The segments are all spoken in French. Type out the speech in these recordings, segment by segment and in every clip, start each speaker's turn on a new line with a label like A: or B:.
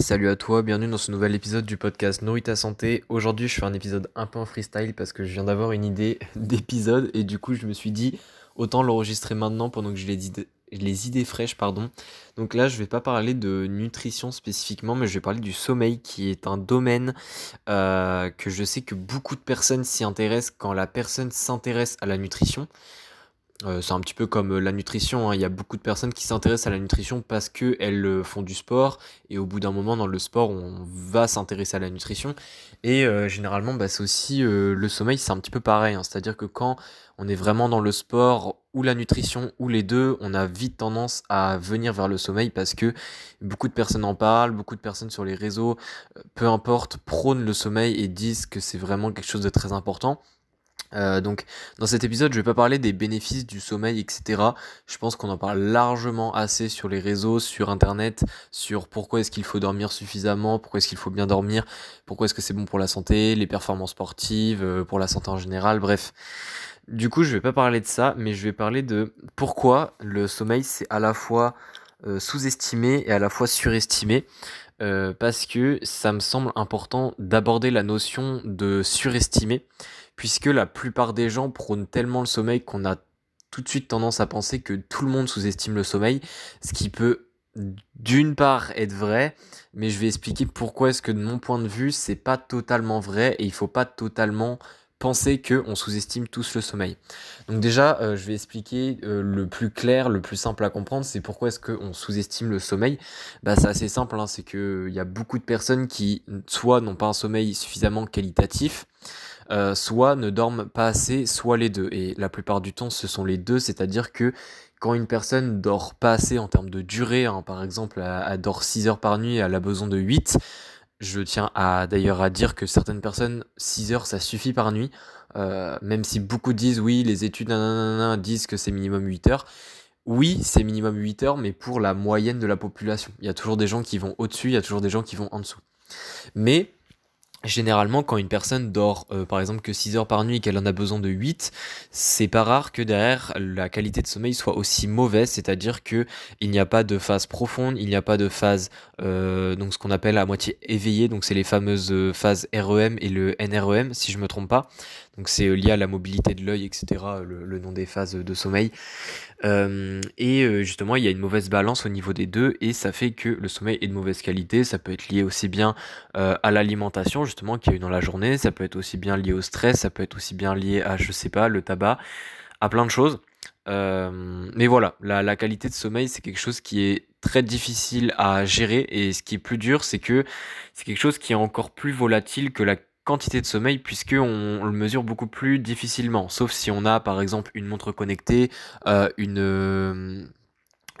A: Salut à toi, bienvenue dans ce nouvel épisode du podcast Nourrit ta santé. Aujourd'hui, je fais un épisode un peu en freestyle parce que je viens d'avoir une idée d'épisode et du coup, je me suis dit autant l'enregistrer maintenant pendant que j'ai les idées, les idées fraîches, pardon. Donc là, je vais pas parler de nutrition spécifiquement, mais je vais parler du sommeil qui est un domaine euh, que je sais que beaucoup de personnes s'y intéressent quand la personne s'intéresse à la nutrition. Euh, c'est un petit peu comme euh, la nutrition, hein. il y a beaucoup de personnes qui s'intéressent à la nutrition parce qu'elles euh, font du sport et au bout d'un moment dans le sport on va s'intéresser à la nutrition et généralement bah, c'est aussi le sommeil c'est un petit peu pareil, hein. c'est-à-dire que quand on est vraiment dans le sport ou la nutrition ou les deux, on a vite tendance à venir vers le sommeil parce que beaucoup de personnes en parlent, beaucoup de personnes sur les réseaux, peu importe, prônent le sommeil et disent que c'est vraiment quelque chose de très important. Euh, donc dans cet épisode je vais pas parler des bénéfices du sommeil etc. Je pense qu'on en parle largement assez sur les réseaux, sur internet, sur pourquoi est-ce qu'il faut dormir suffisamment, pourquoi est-ce qu'il faut bien dormir, pourquoi est-ce que c'est bon pour la santé, les performances sportives, euh, pour la santé en général, bref. Du coup je vais pas parler de ça mais je vais parler de pourquoi le sommeil c'est à la fois euh, sous-estimé et à la fois surestimé. Parce que ça me semble important d'aborder la notion de surestimer puisque la plupart des gens prônent tellement le sommeil qu'on a tout de suite tendance à penser que tout le monde sous-estime le sommeil, ce qui peut d'une part être vrai, mais je vais expliquer pourquoi est-ce que de mon point de vue, c'est pas totalement vrai et il faut pas totalement penser que on sous-estime tous le sommeil. Donc déjà, euh, je vais expliquer euh, le plus clair, le plus simple à comprendre, c'est pourquoi est-ce qu'on sous-estime le sommeil. Bah c'est assez simple, hein, c'est que il y a beaucoup de personnes qui soit n'ont pas un sommeil suffisamment qualitatif, euh, soit ne dorment pas assez, soit les deux. Et la plupart du temps, ce sont les deux, c'est-à-dire que quand une personne dort pas assez en termes de durée, hein, par exemple, elle, dort 6 heures par nuit et elle a besoin de 8, je tiens à d'ailleurs à dire que certaines personnes, 6 heures, ça suffit par nuit, euh, même si beaucoup disent oui, les études disent que c'est minimum 8 heures. Oui, c'est minimum 8 heures, mais pour la moyenne de la population. Il y a toujours des gens qui vont au-dessus, il y a toujours des gens qui vont en dessous. Mais Généralement, quand une personne dort euh, par exemple que 6 heures par nuit et qu'elle en a besoin de 8, c'est pas rare que derrière la qualité de sommeil soit aussi mauvaise, c'est-à-dire que il n'y a pas de phase profonde, il n'y a pas de phase euh, donc ce qu'on appelle à moitié éveillée, donc c'est les fameuses euh, phases REM et le NREM si je me trompe pas. Donc c'est lié à la mobilité de l'œil, etc., le, nom des phases de sommeil. Euh, et euh, justement, il y a une mauvaise balance au niveau des deux, et ça fait que le sommeil est de mauvaise qualité. Ça peut être lié aussi bien à l'alimentation, justement, qu'il y a eu dans la journée. Ça peut être aussi bien lié au stress, ça peut être aussi bien lié à, je sais pas, le tabac, à plein de choses. mais voilà, la, la, qualité de sommeil, c'est quelque chose qui est très difficile à gérer et ce qui est plus dur, c'est que c'est quelque chose qui est encore plus volatile que la quantité de sommeil puisque on, le mesure beaucoup plus difficilement. Sauf si on a par exemple une montre connectée euh, une euh,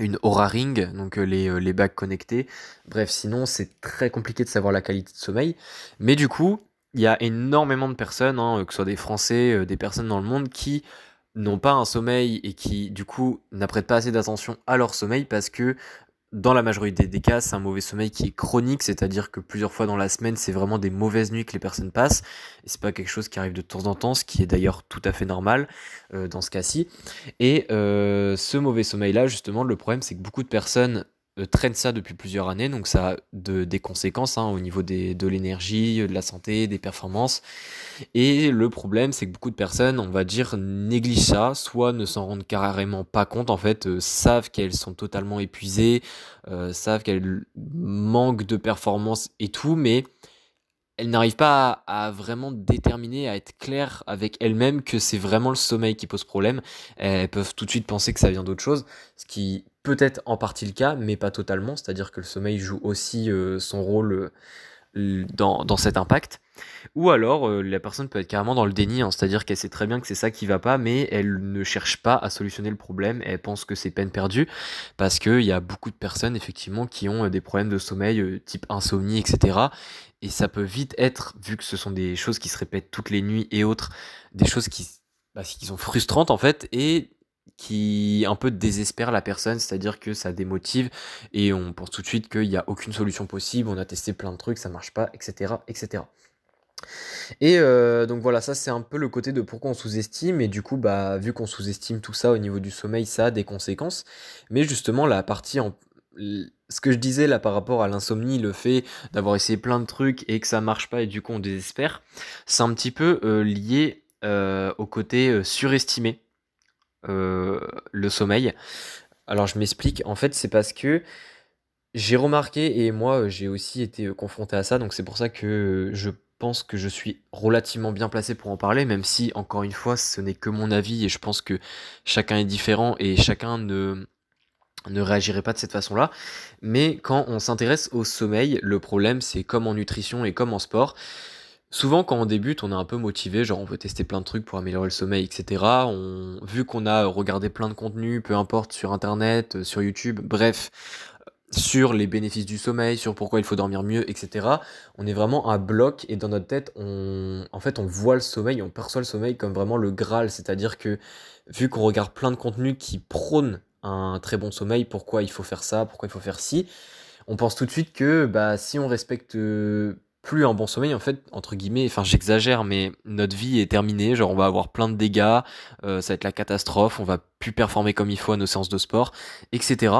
A: une Aura Ring donc euh, les, les bagues connectées bref sinon c'est très compliqué de savoir la qualité de sommeil. Mais du coup il y a énormément de personnes hein, que ce soit des français des personnes dans le monde qui n'ont pas un sommeil et qui du coup n'apprêtent pas assez d'attention à leur sommeil parce que dans la majorité des cas, c'est un mauvais sommeil qui est chronique, c'est-à-dire que plusieurs fois dans la semaine, c'est vraiment des mauvaises nuits que les personnes passent. Et c'est pas quelque chose qui arrive de temps en temps, ce qui est d'ailleurs tout à fait normal euh, dans ce cas-ci. Et euh, ce mauvais sommeil-là, justement, le problème, c'est que beaucoup de personnes euh, traînent ça depuis plusieurs années, donc ça a de, des conséquences hein, au niveau de l'énergie, de la santé, des performances. Et le problème, c'est que beaucoup de personnes, on va dire, négligent ça, soit ne s'en rendent carrément pas compte, en fait, euh, savent qu'elles sont totalement épuisées, euh, savent qu'elles manquent de performance et tout, mais elles n'arrivent pas à, vraiment déterminer, à être claires avec elles-mêmes que c'est vraiment le sommeil qui pose problème. Elles peuvent tout de suite penser que ça vient d'autre chose, ce qui peut être en partie le cas, mais pas totalement, c'est-à-dire que le sommeil joue aussi euh, son rôle dans, dans cet impact. Ou alors, euh, la personne peut être carrément dans le déni, hein, c'est-à-dire qu'elle sait très bien que c'est ça qui va pas, mais elle ne cherche pas à solutionner le problème, elle pense que c'est peine perdue, parce qu'il y a beaucoup de personnes, effectivement, qui ont euh, des problèmes de sommeil, euh, type insomnie, etc. Et ça peut vite être, vu que ce sont des choses qui se répètent toutes les nuits et autres, des choses qui, bah, qui sont frustrantes, en fait, et qui un peu désespère la personne, c'est-à-dire que ça démotive et on pense tout de suite qu'il n'y a aucune solution possible, on a testé plein de trucs, ça marche pas, etc. etc. Et euh, donc voilà, ça c'est un peu le côté de pourquoi on sous-estime, et du coup, bah, vu qu'on sous-estime tout ça au niveau du sommeil, ça a des conséquences. Mais justement, la partie ce que je disais là par rapport à l'insomnie, le fait d'avoir essayé plein de trucs et que ça marche pas et du coup on désespère, c'est un petit peu lié au côté surestimé le sommeil. Alors je m'explique, en fait c'est parce que j'ai remarqué et moi j'ai aussi été confronté à ça, donc c'est pour ça que je pense que je suis relativement bien placé pour en parler, même si encore une fois ce n'est que mon avis et je pense que chacun est différent et chacun ne, ne réagirait pas de cette façon-là. Mais quand on s'intéresse au sommeil, le problème c'est comme en nutrition et comme en sport, Souvent, quand on débute, on est un peu motivé, genre on veut tester plein de trucs pour améliorer le sommeil, etc. Vu qu'on a regardé plein de contenus, peu importe, sur Internet, euh, sur YouTube, bref, sur les bénéfices du sommeil, sur pourquoi il faut dormir mieux, etc. On est vraiment un bloc et dans notre tête, on, en fait, on voit le sommeil, on perçoit le sommeil comme vraiment le Graal, c'est-à-dire que vu qu'on regarde plein de contenus qui prônent un très bon sommeil, pourquoi il faut faire ça, pourquoi il faut faire ci, on pense tout de suite que bah, si on respecte plus un bon sommeil, en fait, entre guillemets, enfin j'exagère, mais notre vie est terminée, genre on va avoir plein de dégâts, euh, ça va être la catastrophe, on va plus performer comme il faut à nos séances de sport, etc.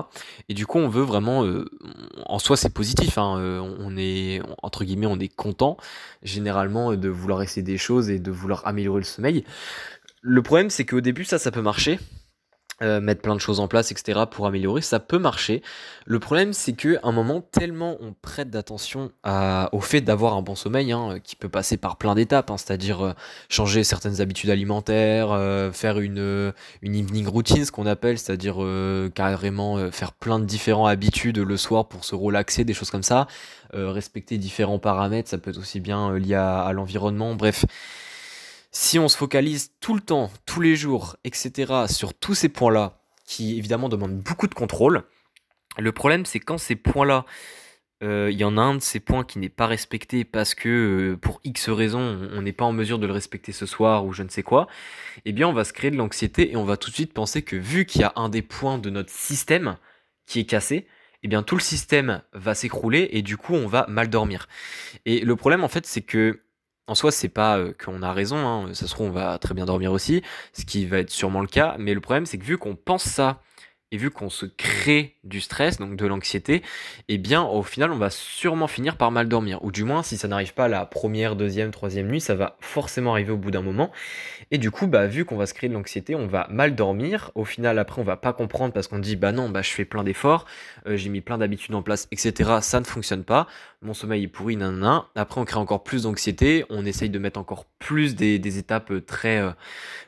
A: Et du coup, on veut vraiment, euh, en soi c'est positif, hein, euh, on est, entre guillemets, on est content, généralement, de vouloir essayer des choses et de vouloir améliorer le sommeil. Le problème, c'est qu'au début, ça, ça peut marcher, euh, mettre plein de choses en place, etc. pour améliorer, ça peut marcher. Le problème, c'est que un moment, tellement on prête d'attention au fait d'avoir un bon sommeil, hein, qui peut passer par plein d'étapes, hein, c'est-à-dire euh, changer certaines habitudes alimentaires, euh, faire une, une evening routine, ce qu'on appelle, c'est-à-dire carrément faire plein de différentes habitudes le soir pour se relaxer, des choses comme ça, respecter différents paramètres, ça peut être aussi bien lié à l'environnement, bref si on se focalise tout le temps, tous les jours, etc., sur tous ces points-là, qui évidemment demandent beaucoup de contrôle, le problème c'est quand ces points-là, euh, il y en a un de ces points qui n'est pas respecté parce que euh, pour X raisons, on n'est pas en mesure de le respecter ce soir ou je ne sais quoi, eh bien on va se créer de l'anxiété et on va tout de suite penser que vu qu'il y a un des points de notre système qui est cassé, eh bien tout le système va s'écrouler et du coup on va mal dormir. Et le problème en fait c'est que en soi, c'est pas euh, qu'on a raison, hein, ça se trouve, on va très bien dormir aussi, ce qui va être sûrement le cas, mais le problème, c'est que vu qu'on pense ça et vu qu'on se crée du stress, donc de l'anxiété, eh bien au final on va sûrement finir par mal dormir. Ou du moins si ça n'arrive pas la première, deuxième, troisième nuit, ça va forcément arriver au bout d'un moment. Et du coup, bah vu qu'on va se créer de l'anxiété, on va mal dormir. Au final après on va pas comprendre parce qu'on dit bah non, bah je fais plein d'efforts, euh, j'ai mis plein d'habitudes en place, etc. Ça ne fonctionne pas. Mon sommeil est pourri, nanana. Après on crée encore plus d'anxiété, on essaye de mettre encore plus des, étapes euh, très, euh,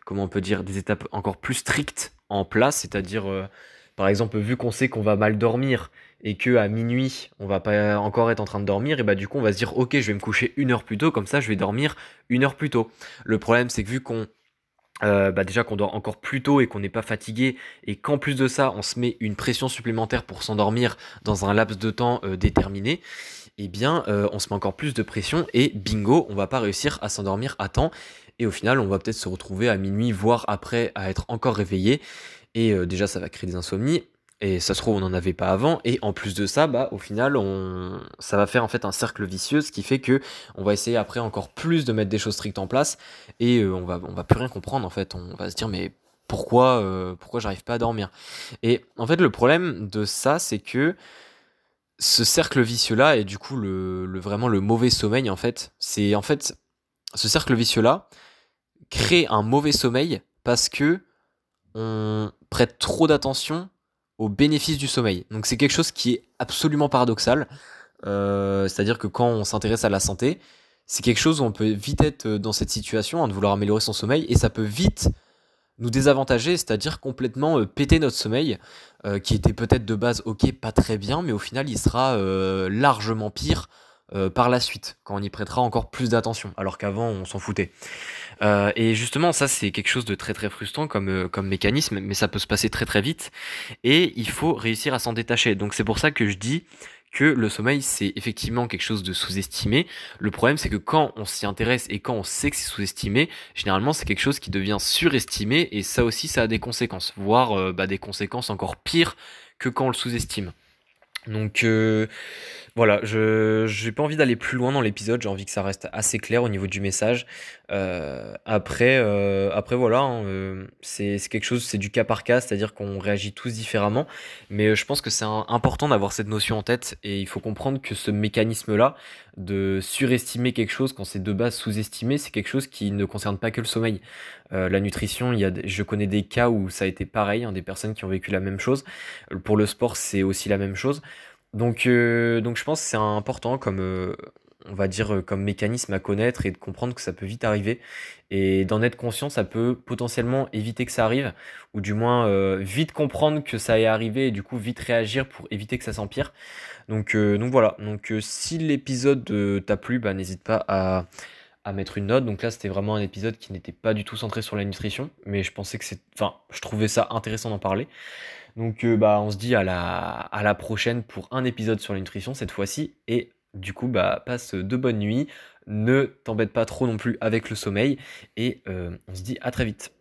A: comment on peut dire, des étapes encore plus strictes en place, c'est-à-dire par exemple, vu qu'on sait qu'on va mal dormir et que à minuit on va pas encore être en train de dormir, et bah du coup on va se dire ok je vais me coucher une heure plus tôt, comme ça je vais dormir une heure plus tôt. Le problème c'est que vu qu'on euh, bah déjà qu'on dort encore plus tôt et qu'on n'est pas fatigué et qu'en plus de ça on se met une pression supplémentaire pour s'endormir dans un laps de temps euh, déterminé, eh bien euh, on se met encore plus de pression et bingo on va pas réussir à s'endormir à temps et au final on va peut-être se retrouver à minuit voire après à être encore réveillé et euh, déjà, ça va créer des insomnies. Et ça se trouve, on n'en avait pas avant. Et en plus de ça, bah, au final, on... ça va faire en fait un cercle vicieux, ce qui fait que on va essayer après encore plus de mettre des choses strictes en place. Et euh, on va, on va plus rien comprendre en fait. On va se dire, mais pourquoi, euh, pourquoi j'arrive pas à dormir? Et en fait, le problème de ça, c'est que ce cercle vicieux là, et du coup, le, le vraiment le mauvais sommeil, en fait, c'est en fait ce cercle vicieux là crée un mauvais sommeil parce que on prête trop d'attention aux bénéfices du sommeil. Donc c'est quelque chose qui est absolument paradoxal. Euh, c'est-à-dire que quand on s'intéresse à la santé, c'est quelque chose où on peut vite être dans cette situation, hein, de vouloir améliorer son sommeil, et ça peut vite nous désavantager, c'est-à-dire complètement euh, péter notre sommeil, euh, qui était peut-être de base ok, pas très bien, mais au final il sera largement pire par la suite, quand on y prêtera encore plus d'attention, alors qu'avant on s'en foutait. Euh, et justement, ça c'est quelque chose de très très frustrant comme, euh, comme mécanisme, mais ça peut se passer très très vite. Et il faut réussir à s'en détacher. Donc c'est pour ça que je dis que le sommeil c'est effectivement quelque chose de sous-estimé. Le problème c'est que quand on s'y intéresse et quand on sait que c'est sous-estimé, généralement c'est quelque chose qui devient surestimé et ça aussi ça a des conséquences, voire euh, bah, des conséquences encore pires que quand on le sous-estime. Donc Voilà, je j'ai pas envie d'aller plus loin dans l'épisode, j'ai envie que ça reste assez clair au niveau du message. Heu, après, heu, après voilà, hein, heu, c'est quelque chose c'est du cas par cas, c'est-à-dire qu'on réagit tous différemment. Mais, je pense que c'est im important d'avoir cette notion en tête et il faut comprendre que ce mécanisme-là, de surestimer quelque chose quand c'est de base sous-estimé, c'est quelque chose qui ne concerne pas que le sommeil. La nutrition, y a je connais des cas où ça a été pareil, hein, des personnes qui ont vécu la même chose. Pour le sport, c'est aussi la même chose. Donc, euh, donc je pense que c'est important comme, euh, on va dire, euh, comme mécanisme à connaître et de comprendre que ça peut vite arriver. Et d'en être conscient, ça peut potentiellement éviter que ça arrive, ou du moins vite comprendre que ça est arrivé et du coup vite réagir pour éviter que ça s'empire. Donc, donc voilà, donc si l'épisode t'a plu, bah, n'hésite pas à, à mettre une note. Donc là, c'était vraiment un épisode qui n'était pas du tout centré sur la nutrition, mais je pensais que c'est, enfin, je trouvais ça intéressant d'en parler. Donc euh, bah on se dit à la, à la prochaine pour un épisode sur la nutrition cette fois-ci. Et du coup bah passe de bonnes nuits. Ne t'embête pas trop non plus avec le sommeil. Et euh, on se dit à très vite.